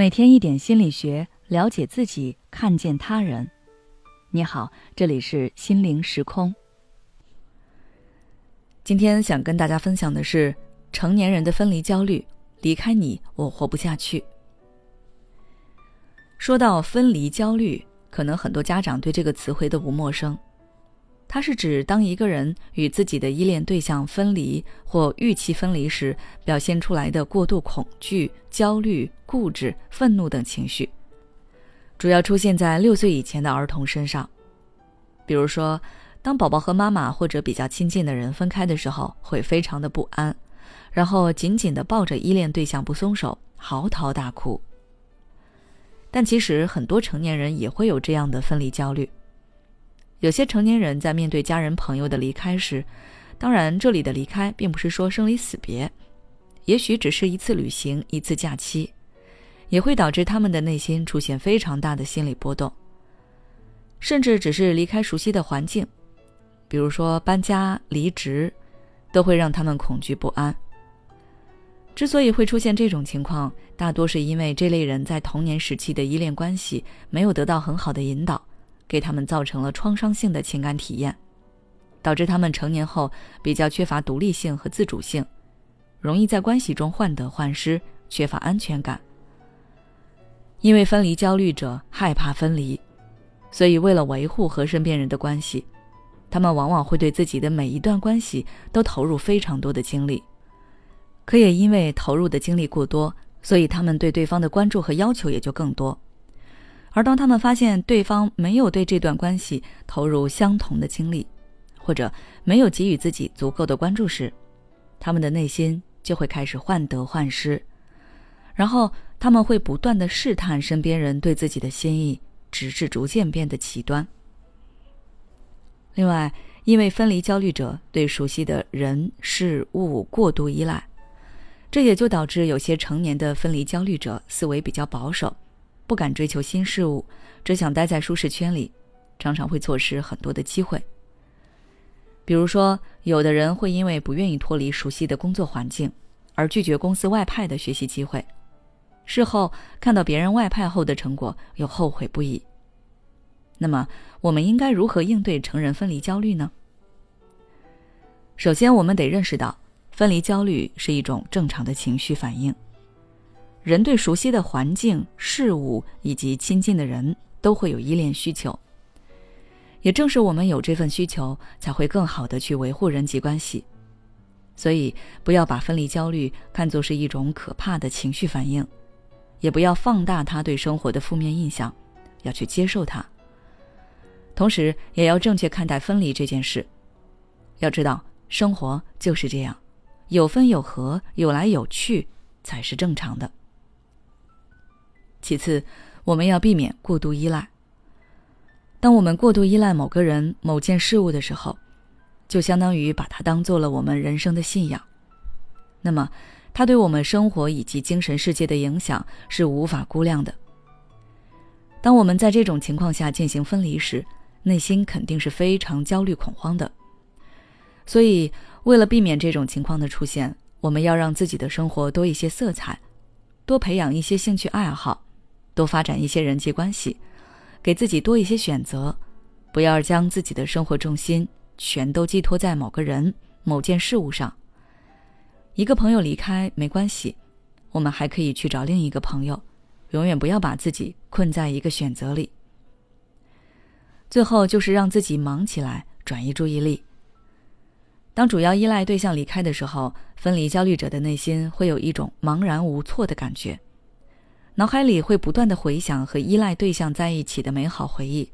每天一点心理学，了解自己，看见他人。你好，这里是心灵时空。今天想跟大家分享的是成年人的分离焦虑，离开你，我活不下去。说到分离焦虑，可能很多家长对这个词汇都不陌生。它是指当一个人与自己的依恋对象分离或预期分离时，表现出来的过度恐惧、焦虑、固执、愤怒等情绪，主要出现在六岁以前的儿童身上。比如说，当宝宝和妈妈或者比较亲近的人分开的时候，会非常的不安，然后紧紧的抱着依恋对象不松手，嚎啕大哭。但其实很多成年人也会有这样的分离焦虑。有些成年人在面对家人朋友的离开时，当然这里的离开并不是说生离死别，也许只是一次旅行、一次假期，也会导致他们的内心出现非常大的心理波动。甚至只是离开熟悉的环境，比如说搬家、离职，都会让他们恐惧不安。之所以会出现这种情况，大多是因为这类人在童年时期的依恋关系没有得到很好的引导。给他们造成了创伤性的情感体验，导致他们成年后比较缺乏独立性和自主性，容易在关系中患得患失，缺乏安全感。因为分离焦虑者害怕分离，所以为了维护和身边人的关系，他们往往会对自己的每一段关系都投入非常多的精力。可也因为投入的精力过多，所以他们对对方的关注和要求也就更多。而当他们发现对方没有对这段关系投入相同的精力，或者没有给予自己足够的关注时，他们的内心就会开始患得患失，然后他们会不断的试探身边人对自己的心意，直至逐渐变得极端。另外，因为分离焦虑者对熟悉的人事物过度依赖，这也就导致有些成年的分离焦虑者思维比较保守。不敢追求新事物，只想待在舒适圈里，常常会错失很多的机会。比如说，有的人会因为不愿意脱离熟悉的工作环境，而拒绝公司外派的学习机会，事后看到别人外派后的成果，又后悔不已。那么，我们应该如何应对成人分离焦虑呢？首先，我们得认识到，分离焦虑是一种正常的情绪反应。人对熟悉的环境、事物以及亲近的人都会有依恋需求。也正是我们有这份需求，才会更好的去维护人际关系。所以，不要把分离焦虑看作是一种可怕的情绪反应，也不要放大它对生活的负面印象，要去接受它。同时，也要正确看待分离这件事。要知道，生活就是这样，有分有合，有来有去，才是正常的。其次，我们要避免过度依赖。当我们过度依赖某个人、某件事物的时候，就相当于把它当做了我们人生的信仰。那么，它对我们生活以及精神世界的影响是无法估量的。当我们在这种情况下进行分离时，内心肯定是非常焦虑恐慌的。所以，为了避免这种情况的出现，我们要让自己的生活多一些色彩，多培养一些兴趣爱好。多发展一些人际关系，给自己多一些选择，不要将自己的生活重心全都寄托在某个人、某件事物上。一个朋友离开没关系，我们还可以去找另一个朋友。永远不要把自己困在一个选择里。最后就是让自己忙起来，转移注意力。当主要依赖对象离开的时候，分离焦虑者的内心会有一种茫然无措的感觉。脑海里会不断的回想和依赖对象在一起的美好回忆，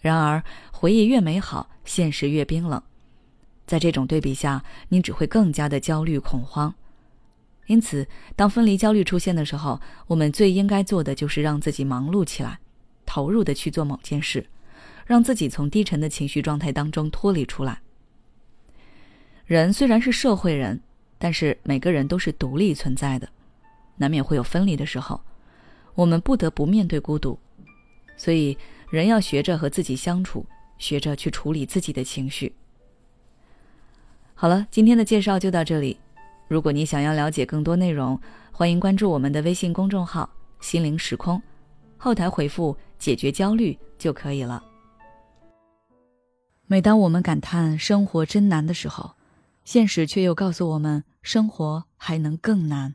然而回忆越美好，现实越冰冷。在这种对比下，你只会更加的焦虑恐慌。因此，当分离焦虑出现的时候，我们最应该做的就是让自己忙碌起来，投入的去做某件事，让自己从低沉的情绪状态当中脱离出来。人虽然是社会人，但是每个人都是独立存在的。难免会有分离的时候，我们不得不面对孤独，所以人要学着和自己相处，学着去处理自己的情绪。好了，今天的介绍就到这里。如果你想要了解更多内容，欢迎关注我们的微信公众号“心灵时空，后台回复“解决焦虑”就可以了。每当我们感叹生活真难的时候，现实却又告诉我们，生活还能更难。